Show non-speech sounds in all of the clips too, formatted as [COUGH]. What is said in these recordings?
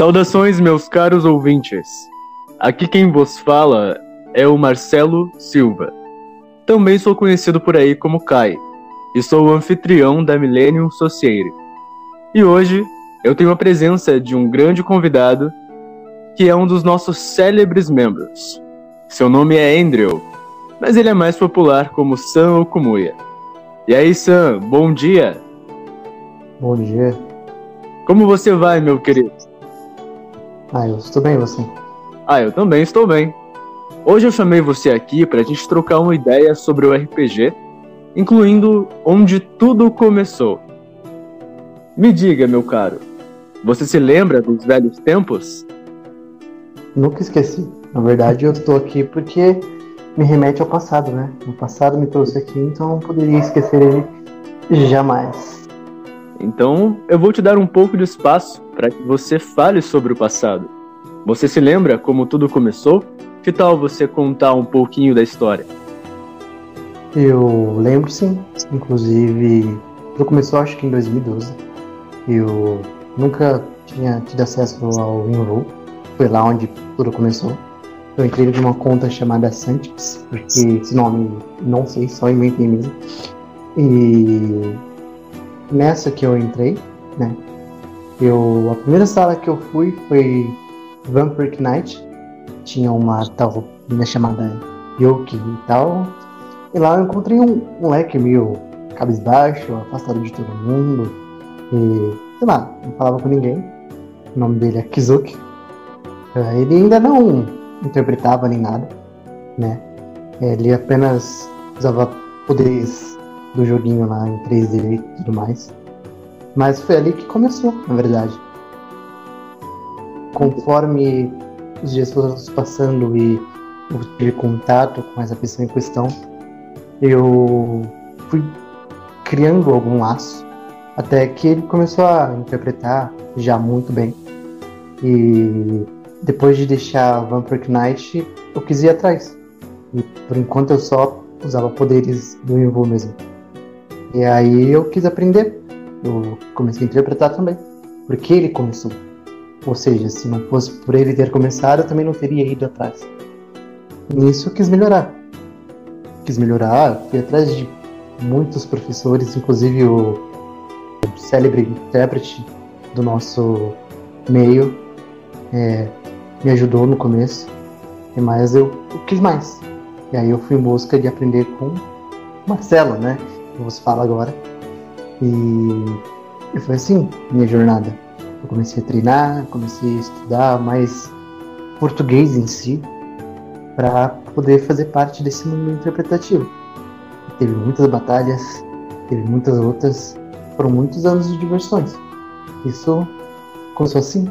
Saudações, meus caros ouvintes. Aqui quem vos fala é o Marcelo Silva. Também sou conhecido por aí como Kai, e sou o anfitrião da Millennium Society. E hoje eu tenho a presença de um grande convidado que é um dos nossos célebres membros. Seu nome é Andrew, mas ele é mais popular como Sam Okumuya. E aí, Sam, bom dia! Bom dia. Como você vai, meu querido? Ah, eu estou bem, você? Ah, eu também estou bem. Hoje eu chamei você aqui para a gente trocar uma ideia sobre o RPG, incluindo onde tudo começou. Me diga, meu caro, você se lembra dos velhos tempos? Nunca esqueci. Na verdade, eu estou aqui porque me remete ao passado, né? O passado me trouxe aqui, então não poderia esquecer ele jamais. Então, eu vou te dar um pouco de espaço para que você fale sobre o passado. Você se lembra como tudo começou? Que tal você contar um pouquinho da história? Eu lembro sim. Inclusive, tudo começou acho que em 2012. Eu nunca tinha tido acesso ao Enroll. Foi lá onde tudo começou. Eu entrei de uma conta chamada Santix, porque esse nome não sei, só inventei mesmo. E nessa que eu entrei, né? Eu, a primeira sala que eu fui foi Vampire Knight. Tinha uma tal menina chamada Yoki e tal. E lá eu encontrei um moleque meio cabisbaixo, afastado de todo mundo. E, sei lá, não falava com ninguém. O nome dele é Kizuki. Ele ainda não interpretava nem nada, né? Ele apenas usava poderes do joguinho lá em 3D e tudo mais. Mas foi ali que começou, na verdade. Conforme os dias foram passando e eu tive contato com essa pessoa em questão, eu fui criando algum laço até que ele começou a interpretar já muito bem. E depois de deixar Vampire Knight, eu quis ir atrás. E por enquanto eu só usava poderes do Invo mesmo. E aí eu quis aprender. Eu comecei a interpretar também. Porque ele começou. Ou seja, se não fosse por ele ter começado, eu também não teria ido atrás. Nisso eu quis melhorar. Quis melhorar, fui atrás de muitos professores, inclusive o, o célebre intérprete do nosso meio. É, me ajudou no começo, mas eu, eu, quis mais. E aí eu fui em busca de aprender com Marcelo, né? Que você fala agora. E, e foi assim minha jornada. Eu comecei a treinar, comecei a estudar mais português em si, para poder fazer parte desse mundo interpretativo. Teve muitas batalhas, teve muitas lutas, foram muitos anos de diversões. Isso começou assim.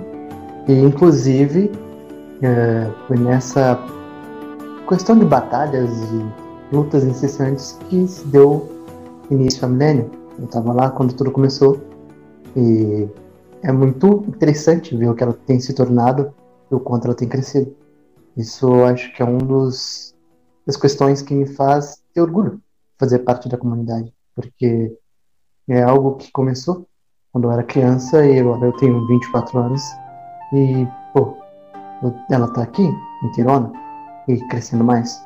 E inclusive é, foi nessa questão de batalhas e lutas incessantes que se deu início à Milênio. Eu estava lá quando tudo começou e é muito interessante ver o que ela tem se tornado e o quanto ela tem crescido. Isso acho que é um dos das questões que me faz ter orgulho fazer parte da comunidade, porque é algo que começou quando eu era criança e agora eu tenho 24 anos e, pô, ela está aqui, em Tirona, e crescendo mais.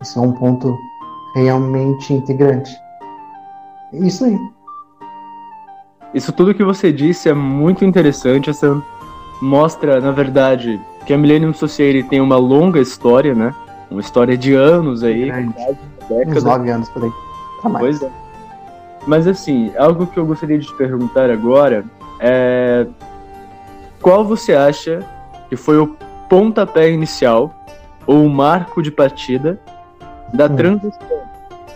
Isso é um ponto realmente integrante. É isso aí. Isso tudo que você disse é muito interessante. Essa mostra, na verdade, que a Millennium Society tem uma longa história, né? Uma história de anos aí, décadas. Uns nove anos por aí. Tá mais. Pois é. Mas assim, algo que eu gostaria de te perguntar agora é qual você acha que foi o pontapé inicial ou o marco de partida da hum. transição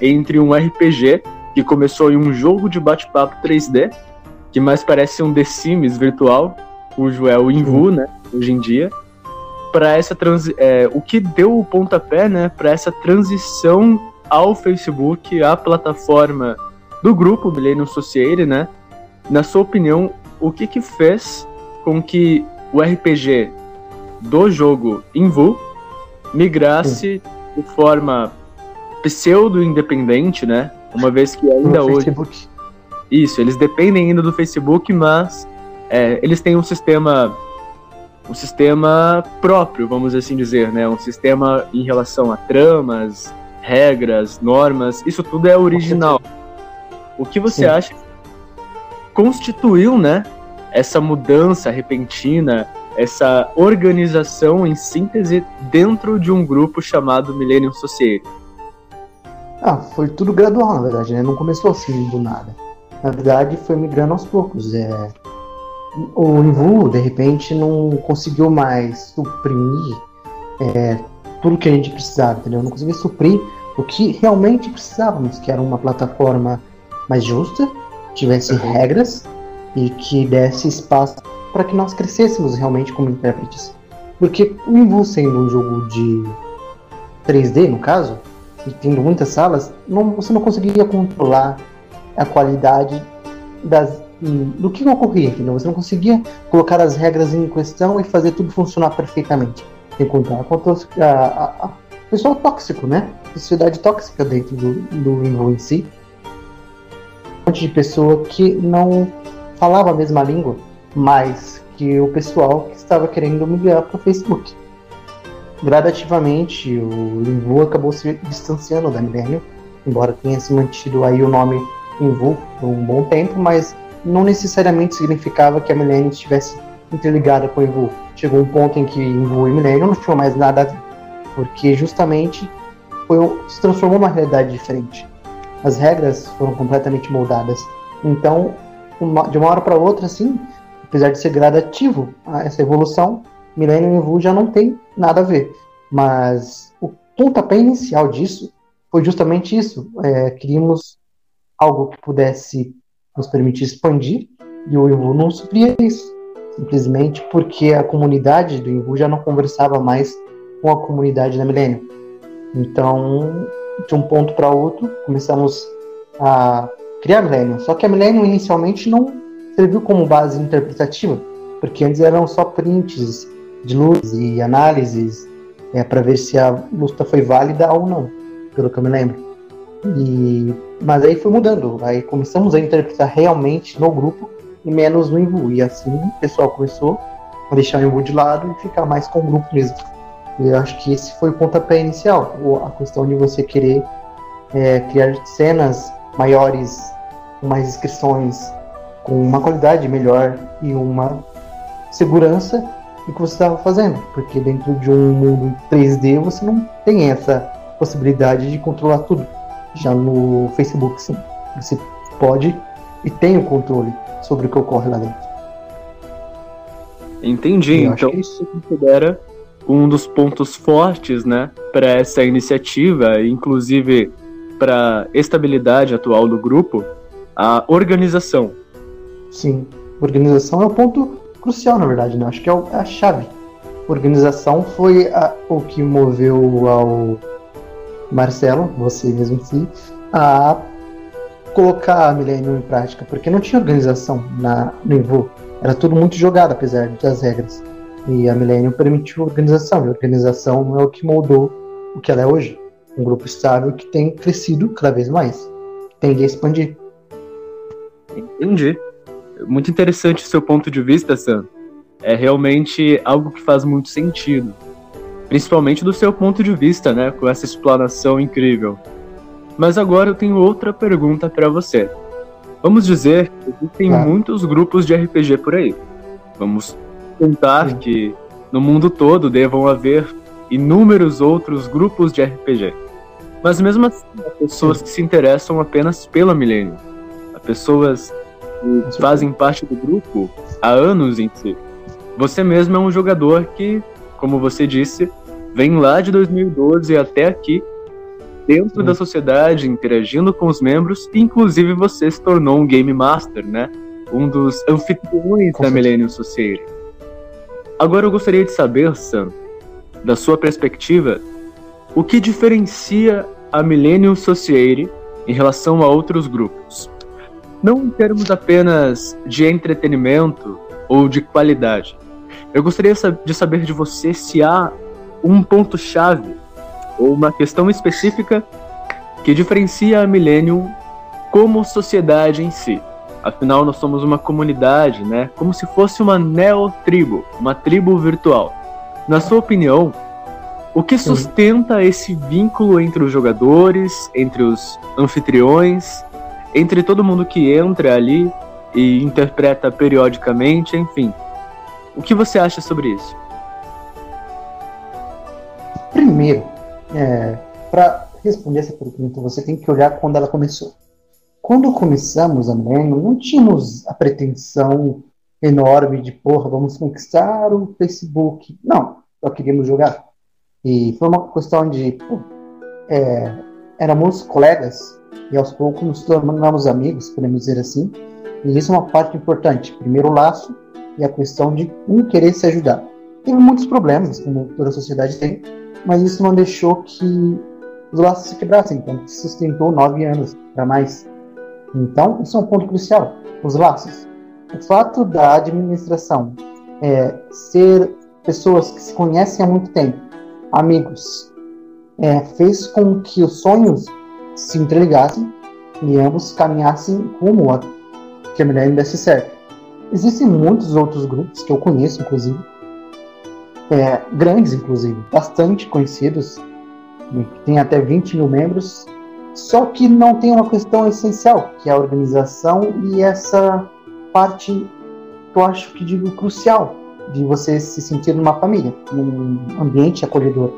entre um RPG que começou em um jogo de bate-papo 3D, que mais parece um The Sims virtual, cujo é o Invu, né, hoje em dia, para essa transi é, o que deu o pontapé, né, para essa transição ao Facebook, à plataforma do grupo Millennium Society, né? Na sua opinião, o que que fez com que o RPG do jogo Invu migrasse Sim. de forma pseudo-independente, né? Uma vez que ainda hoje. Facebook. Isso, eles dependem ainda do Facebook, mas é, eles têm um sistema um sistema próprio, vamos assim dizer, né? Um sistema em relação a tramas, regras, normas, isso tudo é original. O que você Sim. acha constituiu, né, essa mudança repentina, essa organização em síntese dentro de um grupo chamado Millennium Society? Ah, foi tudo gradual, na verdade, né? Não começou assim do nada. Na verdade, foi migrando aos poucos. É... O Invu, de repente, não conseguiu mais suprimir é, tudo que a gente precisava, entendeu? Não conseguia suprir o que realmente precisávamos, que era uma plataforma mais justa, tivesse uhum. regras e que desse espaço para que nós crescêssemos realmente como intérpretes. Porque o Invu sendo um jogo de 3D, no caso, e tendo muitas salas, não, você não conseguia controlar a qualidade das, do que ocorria, entendeu? Você não conseguia colocar as regras em questão e fazer tudo funcionar perfeitamente. Sem contar quanto a, a, pessoal tóxico, né? Sociedade tóxica dentro do, do em si. Um monte de pessoa que não falava a mesma língua, mas que o pessoal que estava querendo migrar para o Facebook gradativamente o Invu acabou se distanciando da Millennium, embora tenha se mantido aí o nome Invu por um bom tempo, mas não necessariamente significava que a Millennium estivesse interligada com o Invu. Chegou um ponto em que Invu e Millennium não tinham mais nada a ver, porque justamente foi, se transformou numa realidade diferente. As regras foram completamente moldadas. Então, uma, de uma hora para outra, assim, apesar de ser gradativo essa evolução, Millennium Vu já não tem nada a ver. Mas o pontapé inicial disso foi justamente isso. É, queríamos algo que pudesse nos permitir expandir e o Invu não supria isso. Simplesmente porque a comunidade do Invu já não conversava mais com a comunidade da Millennium. Então, de um ponto para outro, começamos a criar Millennium. Só que a Millennium inicialmente não serviu como base interpretativa, porque antes eram só prints de luz e análises é, para ver se a luta foi válida ou não, pelo que eu me lembro. E, mas aí foi mudando, aí começamos a interpretar realmente no grupo e menos no Invu. E assim o pessoal começou a deixar o Invu de lado e ficar mais com o grupo mesmo. E eu acho que esse foi o pontapé inicial, a questão de você querer é, criar cenas maiores, com mais inscrições, com uma qualidade melhor e uma segurança o que você estava fazendo, porque dentro de um mundo 3D você não tem essa possibilidade de controlar tudo. Já no Facebook, sim, você pode e tem o controle sobre o que ocorre lá dentro. Entendi. então isso considera um dos pontos fortes, né, para essa iniciativa, inclusive para estabilidade atual do grupo, a organização. Sim, organização é o ponto crucial, na verdade, né? Acho que é, é a chave. Organização foi a, o que moveu ao Marcelo, você mesmo em si, a colocar a Millennium em prática, porque não tinha organização na, no Evo. Era tudo muito jogado, apesar das regras. E a Millennium permitiu organização, e organização é o que moldou o que ela é hoje. Um grupo estável que tem crescido cada vez mais, tende a expandir. Entendi muito interessante o seu ponto de vista, Sam. É realmente algo que faz muito sentido. Principalmente do seu ponto de vista, né? Com essa explanação incrível. Mas agora eu tenho outra pergunta para você. Vamos dizer que existem ah. muitos grupos de RPG por aí. Vamos contar Sim. que no mundo todo devam haver inúmeros outros grupos de RPG. Mas mesmo assim, há pessoas Sim. que se interessam apenas pela Milênio. Há pessoas fazem parte do grupo há anos em si. Você mesmo é um jogador que, como você disse, vem lá de 2012 até aqui, dentro da sociedade, interagindo com os membros, e inclusive você se tornou um Game Master, né? Um dos anfitriões da Millennium Society. Agora eu gostaria de saber, Sam, da sua perspectiva, o que diferencia a Millennium Society em relação a outros grupos? Não em termos apenas de entretenimento ou de qualidade. Eu gostaria de saber de você se há um ponto-chave ou uma questão específica que diferencia a Millennium como sociedade em si. Afinal, nós somos uma comunidade, né? Como se fosse uma neotribo, uma tribo virtual. Na sua opinião, o que sustenta esse vínculo entre os jogadores, entre os anfitriões, entre todo mundo que entra ali e interpreta periodicamente, enfim. O que você acha sobre isso? Primeiro, é, para responder essa pergunta, você tem que olhar quando ela começou. Quando começamos a Millennium, não tínhamos a pretensão enorme de, porra, vamos conquistar o Facebook. Não, só queríamos jogar. E foi uma questão de, pô, é, éramos colegas e aos poucos nos tornamos amigos, podemos dizer assim. E isso é uma parte importante. Primeiro o laço e a questão de um querer se ajudar. Teve muitos problemas, como toda a sociedade tem, mas isso não deixou que os laços se quebrassem, então sustentou nove anos para mais. Então, isso é um ponto crucial, os laços. O fato da administração é, ser pessoas que se conhecem há muito tempo, amigos, é, fez com que os sonhos se entreligassem e ambos caminhassem rumo a que a mulher desse certo. Existem muitos outros grupos que eu conheço, inclusive, é, grandes, inclusive, bastante conhecidos, que tem até 20 mil membros, só que não tem uma questão essencial, que é a organização e essa parte que eu acho que digo crucial, de você se sentir numa família, num ambiente acolhedor.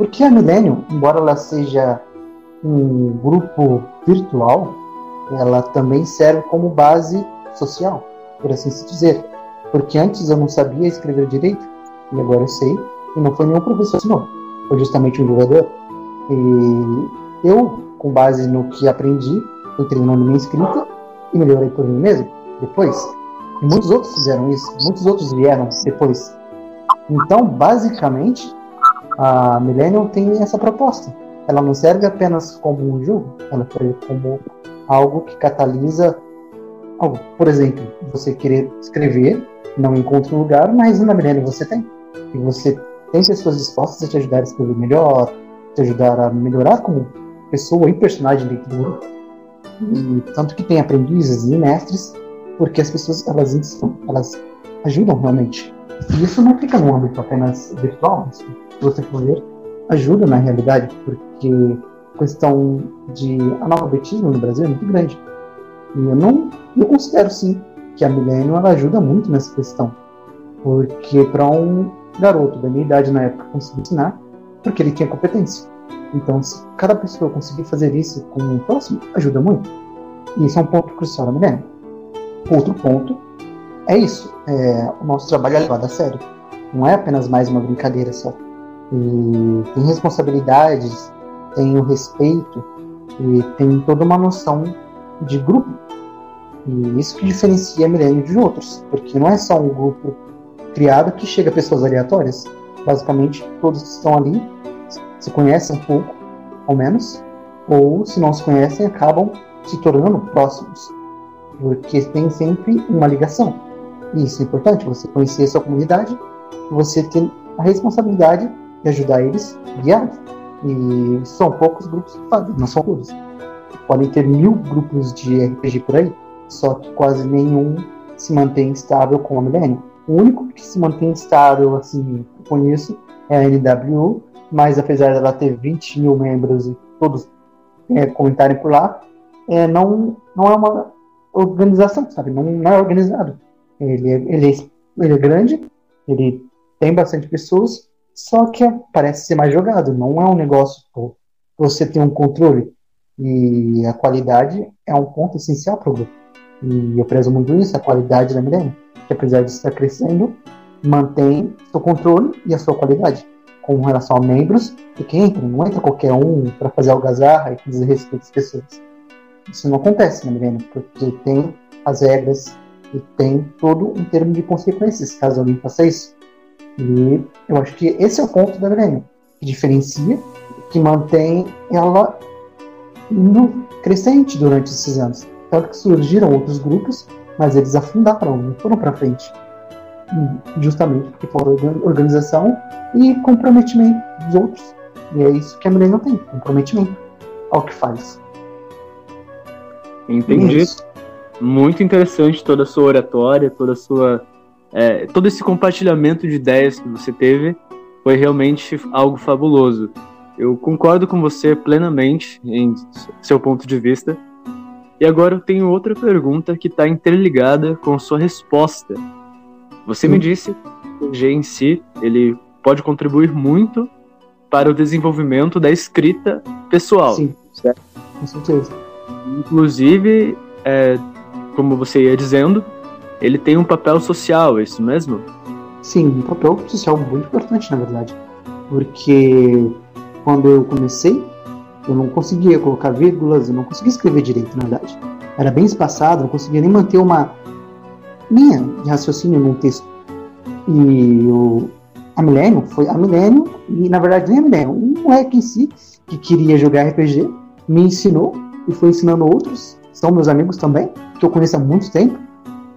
Porque a Millennium, embora ela seja um grupo virtual, ela também serve como base social, por assim se dizer. Porque antes eu não sabia escrever direito, e agora eu sei, e não foi nenhum professor ensinou, foi justamente um jogador. E eu, com base no que aprendi, fui treinando minha escrita e melhorei por mim mesmo depois. Muitos outros fizeram isso, muitos outros vieram depois. Então, basicamente, a Millennium tem essa proposta. Ela não serve apenas como um jogo, ela serve como algo que catalisa algo. Por exemplo, você querer escrever, não encontra um lugar, mas na Millennium você tem. E você tem pessoas dispostas a te ajudar a escrever melhor, te ajudar a melhorar como pessoa e personagem do grupo. E tanto que tem aprendizes e mestres porque as pessoas elas, elas ajudam realmente. E isso não fica no âmbito apenas virtual, se você for ver, ajuda na realidade, porque a questão de analfabetismo no Brasil é muito grande. E eu não, eu considero sim que a Millennium ela ajuda muito nessa questão, porque para um garoto da minha idade na época conseguir ensinar, porque ele tinha competência. Então, se cada pessoa conseguir fazer isso com o próximo, ajuda muito. E isso é um ponto crucial da Millennium. Outro ponto é isso. É, o nosso trabalho é levado a sério. Não é apenas mais uma brincadeira só. E tem responsabilidades, tem o respeito e tem toda uma noção de grupo. E isso que diferencia a Milênio de outros, porque não é só um grupo criado que chega pessoas aleatórias. Basicamente, todos que estão ali se conhecem um pouco, ao menos, ou se não se conhecem, acabam se tornando próximos porque tem sempre uma ligação. E isso é importante, você conhecer a sua comunidade, você ter a responsabilidade de ajudar eles, guiar. E são poucos grupos que fazem, não são todos. Podem ter mil grupos de RPG por aí, só que quase nenhum se mantém estável com a Millennium. O único que se mantém estável, assim, eu conheço, é a NWU, mas apesar dela ter 20 mil membros e todos é, comentarem por lá, é, não, não é uma organização, sabe? Não, não é organizado. Ele é, ele, é, ele é grande, ele tem bastante pessoas, só que parece ser mais jogado. Não é um negócio pô, você tem um controle. E a qualidade é um ponto essencial para o grupo. E eu prezo muito isso, a qualidade da Milênio, que apesar de estar crescendo, mantém seu controle e a sua qualidade com relação a membros e quem entra. Não entra qualquer um para fazer algazarra e desrespeito as pessoas. Isso não acontece na Milênio, porque tem as regras e tem todo um termo de consequências caso alguém faça isso. E eu acho que esse é o ponto da Milênio, que diferencia, que mantém ela no crescente durante esses anos. Tanto que surgiram outros grupos, mas eles afundaram, não foram para frente. Justamente porque falta organização e comprometimento dos outros. E é isso que a Milênio tem, comprometimento ao que faz. Entendi. muito interessante toda a sua oratória, toda a sua. É, todo esse compartilhamento de ideias que você teve foi realmente algo fabuloso. Eu concordo com você plenamente em seu ponto de vista. E agora eu tenho outra pergunta que está interligada com sua resposta. Você me disse que o G em si ele pode contribuir muito para o desenvolvimento da escrita pessoal. Sim, certo? com certeza. Inclusive, é, como você ia dizendo, ele tem um papel social, é isso mesmo? Sim, um papel social muito importante, na verdade. Porque quando eu comecei, eu não conseguia colocar vírgulas, eu não conseguia escrever direito, na verdade. Era bem espaçado, não conseguia nem manter uma linha de raciocínio num texto. E o, a Milênio foi a Milênio, e na verdade nem a Milênio, um moleque em si que queria jogar RPG me ensinou e foi ensinando outros, são meus amigos também, que eu conheço há muito tempo,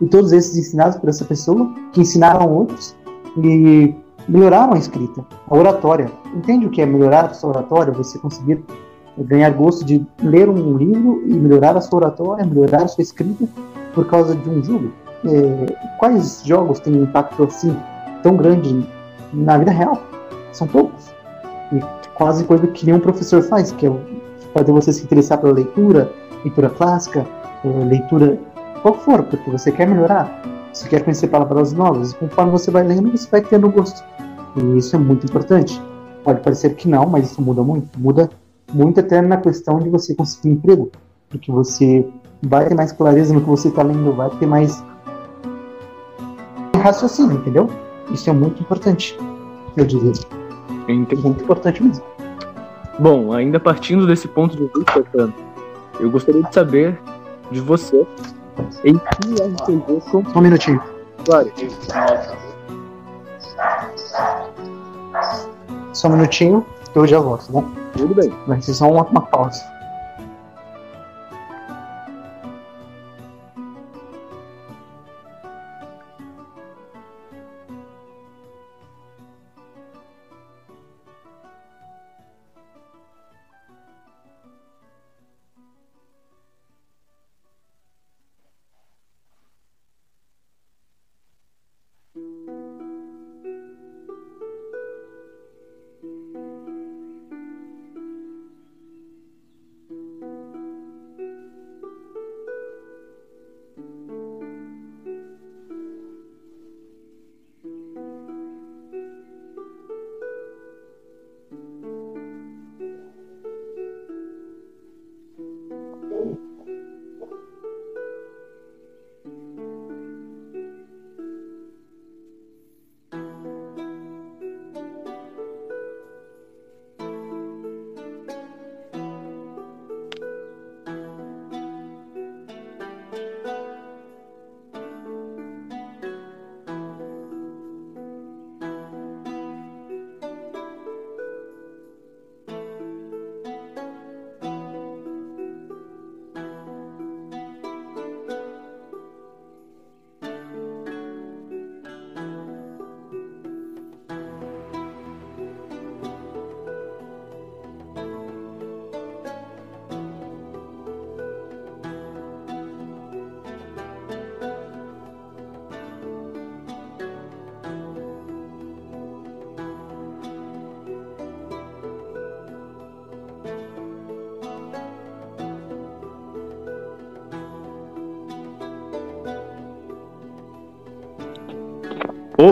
e todos esses ensinados por essa pessoa, que ensinaram outros, e melhoraram a escrita, a oratória. Entende o que é melhorar a sua oratória? Você conseguir ganhar gosto de ler um livro e melhorar a sua oratória, melhorar a sua escrita por causa de um jogo. É, quais jogos têm um impacto assim tão grande na vida real? São poucos. E quase coisa que nenhum professor faz, que é fazer você se interessar pela leitura, leitura clássica, é, leitura qual for, porque você quer melhorar, você quer conhecer palavras novas, e conforme você vai lendo, você vai tendo gosto. E isso é muito importante. Pode parecer que não, mas isso muda muito. Muda muito até na questão de você conseguir emprego, porque você vai ter mais clareza no que você está lendo, vai ter mais raciocínio, entendeu? Isso é muito importante, eu diria. Entendi. Muito importante mesmo. Bom, ainda partindo desse ponto de vista, eu gostaria de saber de você que RPG Só um minutinho. Claro. Só um minutinho, que eu já volto, tá bom? Tudo bem. Vai ser só uma, uma pausa.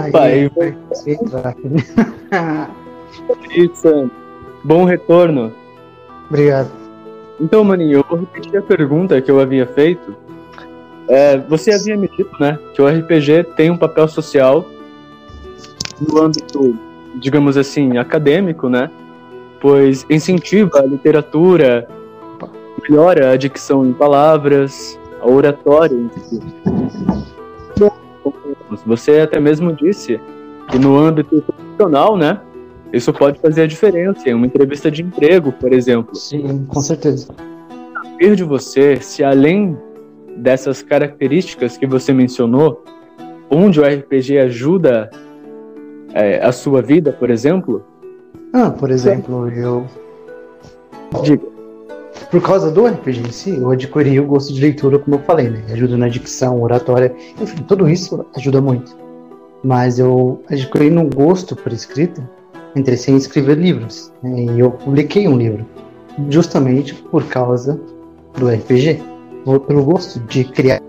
Opa, aí, aí [LAUGHS] Isso, bom retorno. Obrigado. Então, maninho, eu vou repetir a pergunta que eu havia feito. É, você havia me dito, né, que o RPG tem um papel social no âmbito, digamos assim, acadêmico, né? Pois incentiva a literatura, melhora a dicção em palavras, a oratória em si. Você até mesmo disse que no âmbito profissional, né? Isso pode fazer a diferença em uma entrevista de emprego, por exemplo. Sim, com certeza. Saber de você se além dessas características que você mencionou, onde o RPG ajuda é, a sua vida, por exemplo? Ah, por exemplo, eu. Diga. Por causa do RPG em si, eu adquiri o gosto de leitura, como eu falei, né? Ajuda na dicção, oratória, enfim, tudo isso ajuda muito. Mas eu adquiri um gosto por escrita, interessei em escrever livros. Né? E eu publiquei um livro, justamente por causa do RPG, pelo gosto de criar.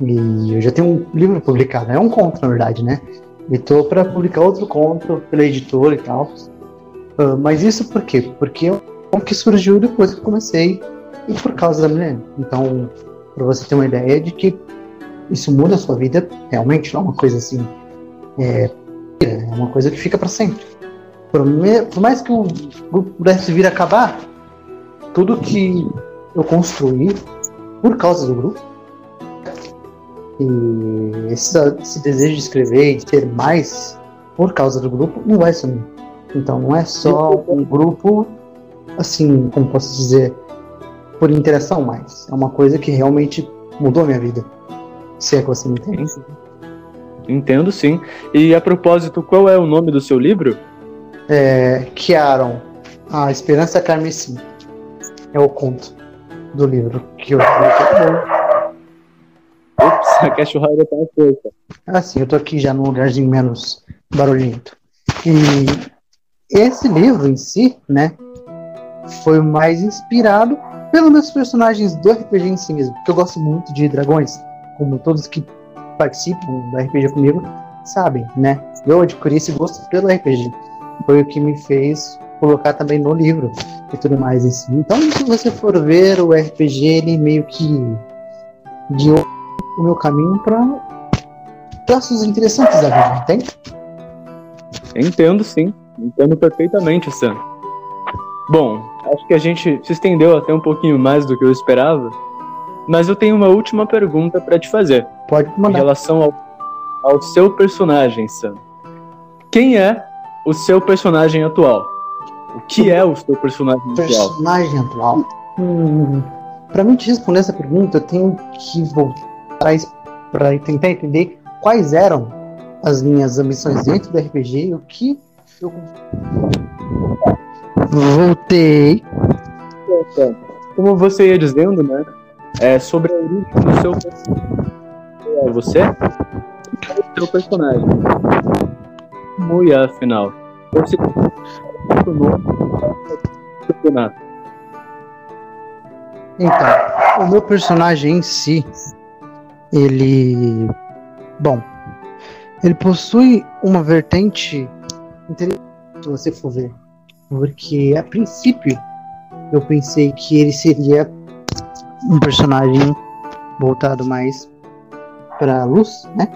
E eu já tenho um livro publicado, é um conto, na verdade, né? E tô para publicar outro conto pela editora e tal. Uh, mas isso por quê? Porque eu que surgiu depois que eu comecei e por causa da Milena. Então, para você ter uma ideia de que isso muda a sua vida, realmente não é uma coisa assim. É, é uma coisa que fica para sempre. Por, me, por, mais que o grupo pudesse vir a acabar, tudo que eu construí por causa do grupo, e esse, esse desejo de escrever e de ter mais por causa do grupo, não vai sumir. Então, não é só um grupo assim, como posso dizer, por interação mais. É uma coisa que realmente mudou a minha vida. Se é que você me entende. Entendo sim. E a propósito, qual é o nome do seu livro? É Kiaron, A Esperança Carmesim. É o conto do livro que eu Ups, a cachorrada tá na força. Ah, sim, eu tô aqui já num lugarzinho menos barulhento. E esse livro em si, né, foi mais inspirado pelos meus personagens do RPG em si mesmo, porque eu gosto muito de dragões, como todos que participam do RPG comigo sabem, né? Eu adquiri esse gosto pelo RPG. Foi o que me fez colocar também no livro e tudo mais em si. Então, se você for ver o RPG, ele meio que guiou o meu caminho para traços interessantes da vida, entende? Entendo, sim. Entendo perfeitamente, Sam. Bom, acho que a gente se estendeu até um pouquinho mais do que eu esperava, mas eu tenho uma última pergunta para te fazer. Pode mandar. Em relação ao, ao seu personagem, Sam. Quem é o seu personagem atual? O que é o seu personagem atual? Personagem atual? Hum, para mim te responder essa pergunta, eu tenho que voltar para tentar entender quais eram as minhas ambições dentro do RPG e o que eu Voltei. Como você ia dizendo, né? É sobre a origem do seu personagem. É você? O seu personagem. Muito afinal. Você Então, o meu personagem em si, ele. Bom, ele possui uma vertente interessante se você for ver porque a princípio eu pensei que ele seria um personagem voltado mais para luz, né?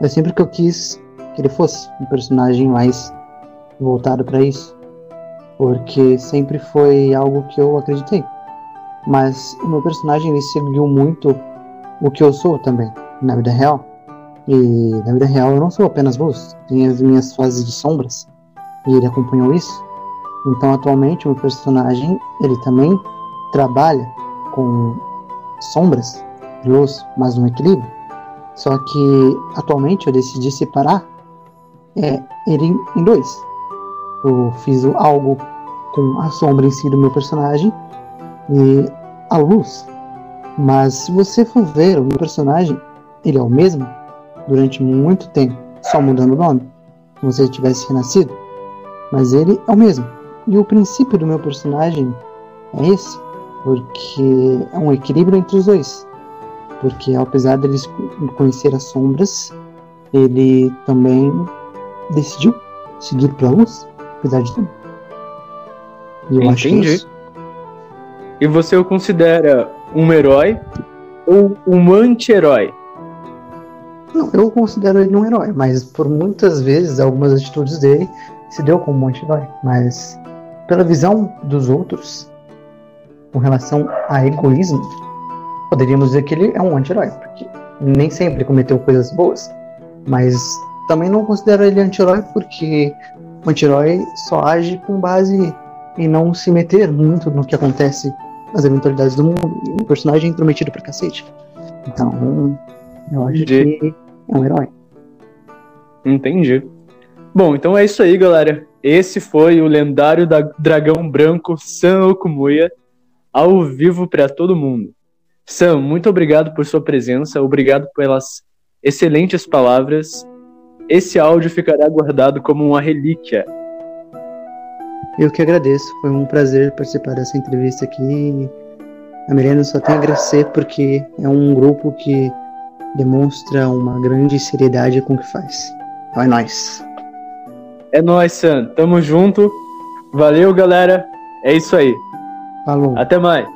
É sempre que eu quis que ele fosse um personagem mais voltado para isso, porque sempre foi algo que eu acreditei. Mas o meu personagem ele seguiu muito o que eu sou também na vida real. E na vida real eu não sou apenas luz, tem as minhas fases de sombras. E ele acompanhou isso. Então, atualmente, o personagem ele também trabalha com sombras, luz, mas um equilíbrio. Só que atualmente eu decidi separar é, ele em dois. Eu fiz algo com a sombra em si do meu personagem e a luz. Mas se você for ver o meu personagem, ele é o mesmo durante muito tempo, só mudando o nome, como se ele tivesse renascido. Mas ele é o mesmo. E o princípio do meu personagem é esse, porque é um equilíbrio entre os dois. Porque apesar dele conhecer as sombras, ele também decidiu seguir para a luz, apesar de tudo. E eu Entendi. acho isso... E você o considera um herói ou um anti-herói? Não, eu considero ele um herói, mas por muitas vezes algumas atitudes dele se deu como um anti-herói. Mas pela visão dos outros, com relação a egoísmo, poderíamos dizer que ele é um anti-herói, porque nem sempre cometeu coisas boas, mas também não considero ele anti-herói porque o anti-herói só age com base em não se meter muito no que acontece nas eventualidades do mundo, e um personagem intrometido pra cacete. Então, eu acho Entendi. que é um herói. Entendi. Bom, então é isso aí, galera. Esse foi o lendário da dragão branco San Okumuya. ao vivo para todo mundo. Sam, muito obrigado por sua presença, obrigado pelas excelentes palavras. Esse áudio ficará guardado como uma relíquia. Eu que agradeço, foi um prazer participar dessa entrevista aqui. A Milena só tem a agradecer porque é um grupo que demonstra uma grande seriedade com o que faz. Então é nóis. É nóis, Sam. Tamo junto. Valeu, galera. É isso aí. Falou. Até mais.